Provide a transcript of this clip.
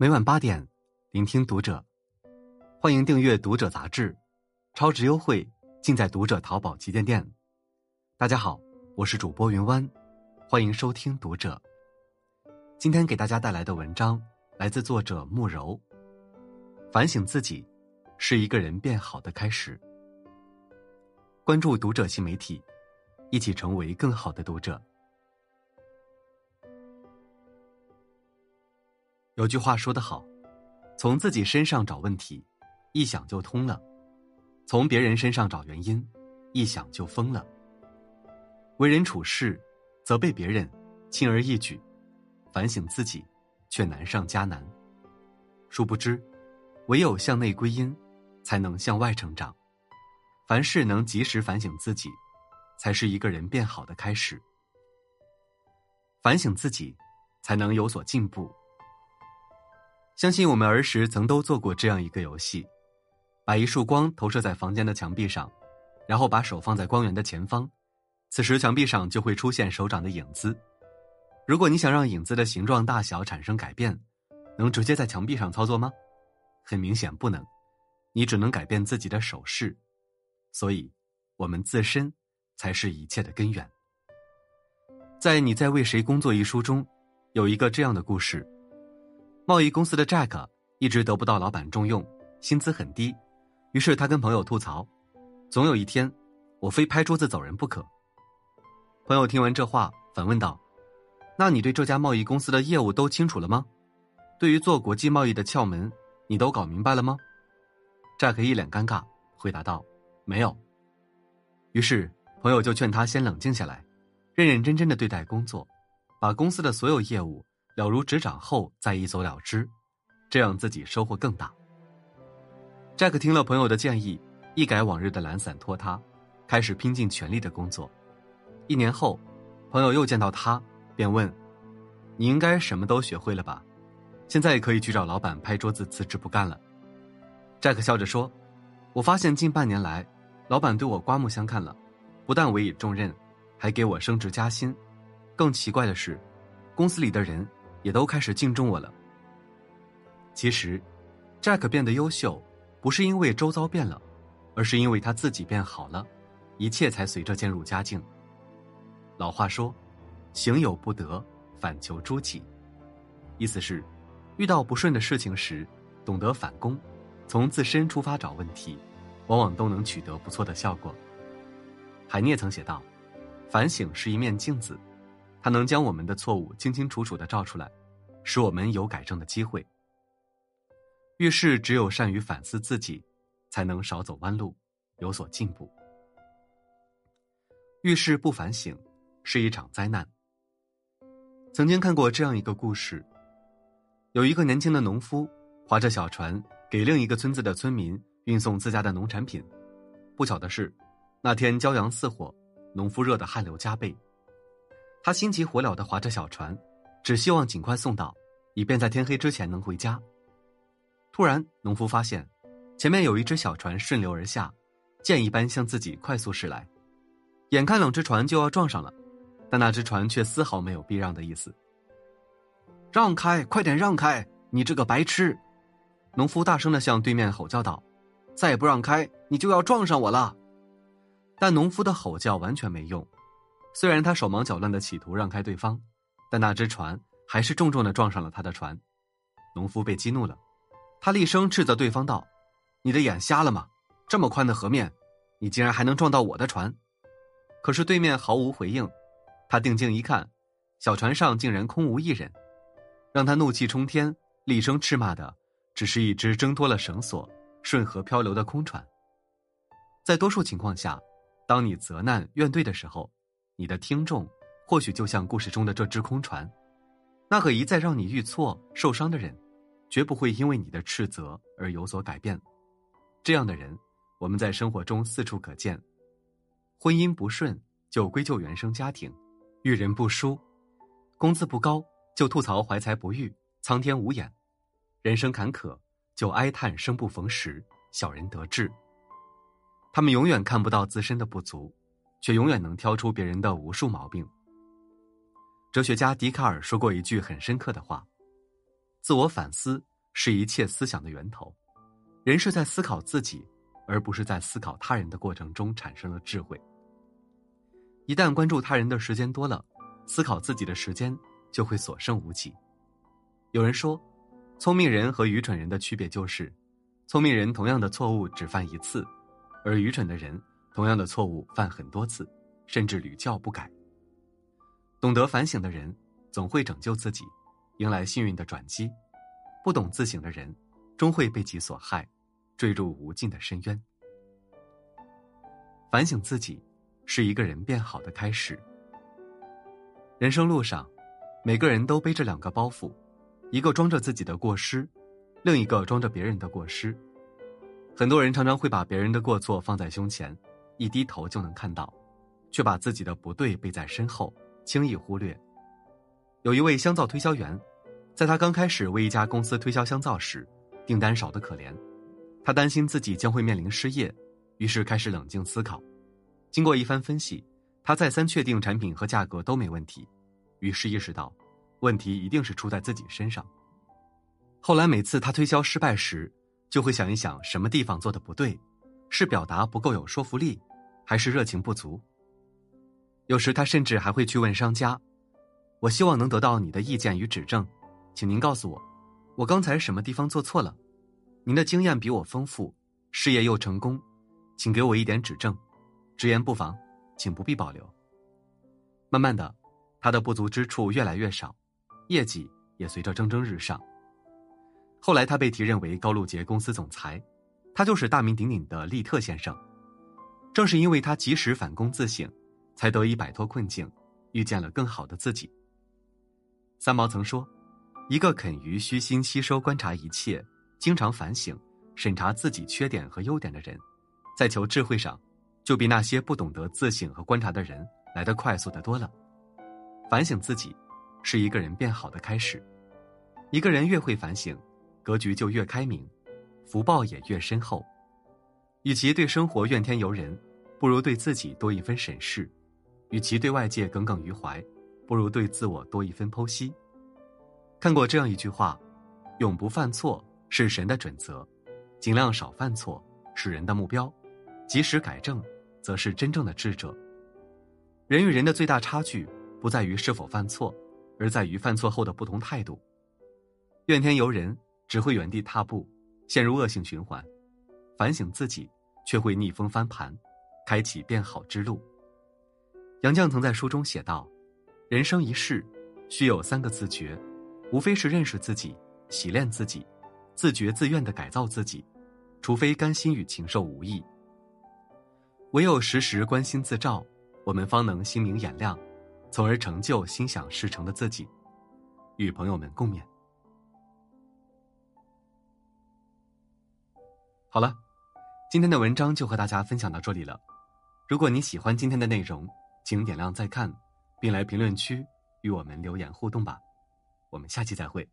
每晚八点，聆听读者。欢迎订阅《读者》杂志，超值优惠尽在《读者》淘宝旗舰店。大家好，我是主播云湾，欢迎收听《读者》。今天给大家带来的文章来自作者慕柔。反省自己，是一个人变好的开始。关注《读者》新媒体，一起成为更好的读者。有句话说得好，从自己身上找问题，一想就通了；从别人身上找原因，一想就疯了。为人处事，责备别人轻而易举，反省自己却难上加难。殊不知，唯有向内归因，才能向外成长。凡事能及时反省自己，才是一个人变好的开始。反省自己，才能有所进步。相信我们儿时曾都做过这样一个游戏：把一束光投射在房间的墙壁上，然后把手放在光源的前方，此时墙壁上就会出现手掌的影子。如果你想让影子的形状大小产生改变，能直接在墙壁上操作吗？很明显不能，你只能改变自己的手势。所以，我们自身才是一切的根源。在《你在为谁工作》一书中，有一个这样的故事。贸易公司的 Jack 一直得不到老板重用，薪资很低，于是他跟朋友吐槽：“总有一天，我非拍桌子走人不可。”朋友听完这话，反问道：“那你对这家贸易公司的业务都清楚了吗？对于做国际贸易的窍门，你都搞明白了吗？”Jack 一脸尴尬，回答道：“没有。”于是朋友就劝他先冷静下来，认认真真的对待工作，把公司的所有业务。了如指掌后再一走了之，这样自己收获更大。Jack 听了朋友的建议，一改往日的懒散拖沓，开始拼尽全力的工作。一年后，朋友又见到他，便问：“你应该什么都学会了吧？现在可以去找老板拍桌子辞职不干了。”Jack 笑着说：“我发现近半年来，老板对我刮目相看了，不但委以重任，还给我升职加薪。更奇怪的是，公司里的人。”也都开始敬重我了。其实，Jack 变得优秀，不是因为周遭变了，而是因为他自己变好了，一切才随着渐入佳境。老话说：“行有不得，反求诸己。”意思是，遇到不顺的事情时，懂得反攻，从自身出发找问题，往往都能取得不错的效果。海涅曾写道：“反省是一面镜子。”它能将我们的错误清清楚楚的照出来，使我们有改正的机会。遇事只有善于反思自己，才能少走弯路，有所进步。遇事不反省，是一场灾难。曾经看过这样一个故事：有一个年轻的农夫，划着小船给另一个村子的村民运送自家的农产品。不巧的是，那天骄阳似火，农夫热得汗流浃背。他心急火燎的划着小船，只希望尽快送到，以便在天黑之前能回家。突然，农夫发现，前面有一只小船顺流而下，箭一般向自己快速驶来，眼看两只船就要撞上了，但那只船却丝毫没有避让的意思。让开，快点让开！你这个白痴！农夫大声的向对面吼叫道：“再不让开，你就要撞上我了！”但农夫的吼叫完全没用。虽然他手忙脚乱的企图让开对方，但那只船还是重重的撞上了他的船。农夫被激怒了，他厉声斥责对方道：“你的眼瞎了吗？这么宽的河面，你竟然还能撞到我的船？”可是对面毫无回应。他定睛一看，小船上竟然空无一人。让他怒气冲天、厉声斥骂的，只是一只挣脱了绳索、顺河漂流的空船。在多数情况下，当你责难怨怼的时候，你的听众，或许就像故事中的这只空船，那个一再让你遇挫受伤的人，绝不会因为你的斥责而有所改变。这样的人，我们在生活中四处可见。婚姻不顺就归咎原生家庭，遇人不淑；工资不高就吐槽怀才不遇、苍天无眼；人生坎坷就哀叹生不逢时、小人得志。他们永远看不到自身的不足。却永远能挑出别人的无数毛病。哲学家笛卡尔说过一句很深刻的话：“自我反思是一切思想的源头。人是在思考自己，而不是在思考他人的过程中产生了智慧。一旦关注他人的时间多了，思考自己的时间就会所剩无几。有人说，聪明人和愚蠢人的区别就是，聪明人同样的错误只犯一次，而愚蠢的人同样的错误犯很多次，甚至屡教不改。懂得反省的人，总会拯救自己，迎来幸运的转机；不懂自省的人，终会被己所害，坠入无尽的深渊。反省自己，是一个人变好的开始。人生路上，每个人都背着两个包袱，一个装着自己的过失，另一个装着别人的过失。很多人常常会把别人的过错放在胸前，一低头就能看到，却把自己的不对背在身后。轻易忽略。有一位香皂推销员，在他刚开始为一家公司推销香皂时，订单少得可怜，他担心自己将会面临失业，于是开始冷静思考。经过一番分析，他再三确定产品和价格都没问题，于是意识到，问题一定是出在自己身上。后来每次他推销失败时，就会想一想什么地方做的不对，是表达不够有说服力，还是热情不足。有时他甚至还会去问商家：“我希望能得到你的意见与指正，请您告诉我，我刚才什么地方做错了？您的经验比我丰富，事业又成功，请给我一点指正，直言不妨，请不必保留。”慢慢的，他的不足之处越来越少，业绩也随着蒸蒸日上。后来他被提任为高露洁公司总裁，他就是大名鼎鼎的利特先生。正是因为他及时反躬自省。才得以摆脱困境，遇见了更好的自己。三毛曾说：“一个肯于虚心吸收、观察一切，经常反省、审查自己缺点和优点的人，在求智慧上，就比那些不懂得自省和观察的人来得快速的多了。反省自己，是一个人变好的开始。一个人越会反省，格局就越开明，福报也越深厚。与其对生活怨天尤人，不如对自己多一分审视。”与其对外界耿耿于怀，不如对自我多一分剖析。看过这样一句话：“永不犯错是神的准则，尽量少犯错是人的目标，及时改正则是真正的智者。”人与人的最大差距不在于是否犯错，而在于犯错后的不同态度。怨天尤人只会原地踏步，陷入恶性循环；反省自己，却会逆风翻盘，开启变好之路。杨绛曾在书中写道：“人生一世，需有三个自觉，无非是认识自己、洗练自己、自觉自愿的改造自己。除非甘心与禽兽无异，唯有时时关心自照，我们方能心明眼亮，从而成就心想事成的自己。”与朋友们共勉。好了，今天的文章就和大家分享到这里了。如果你喜欢今天的内容，请点亮再看，并来评论区与我们留言互动吧。我们下期再会。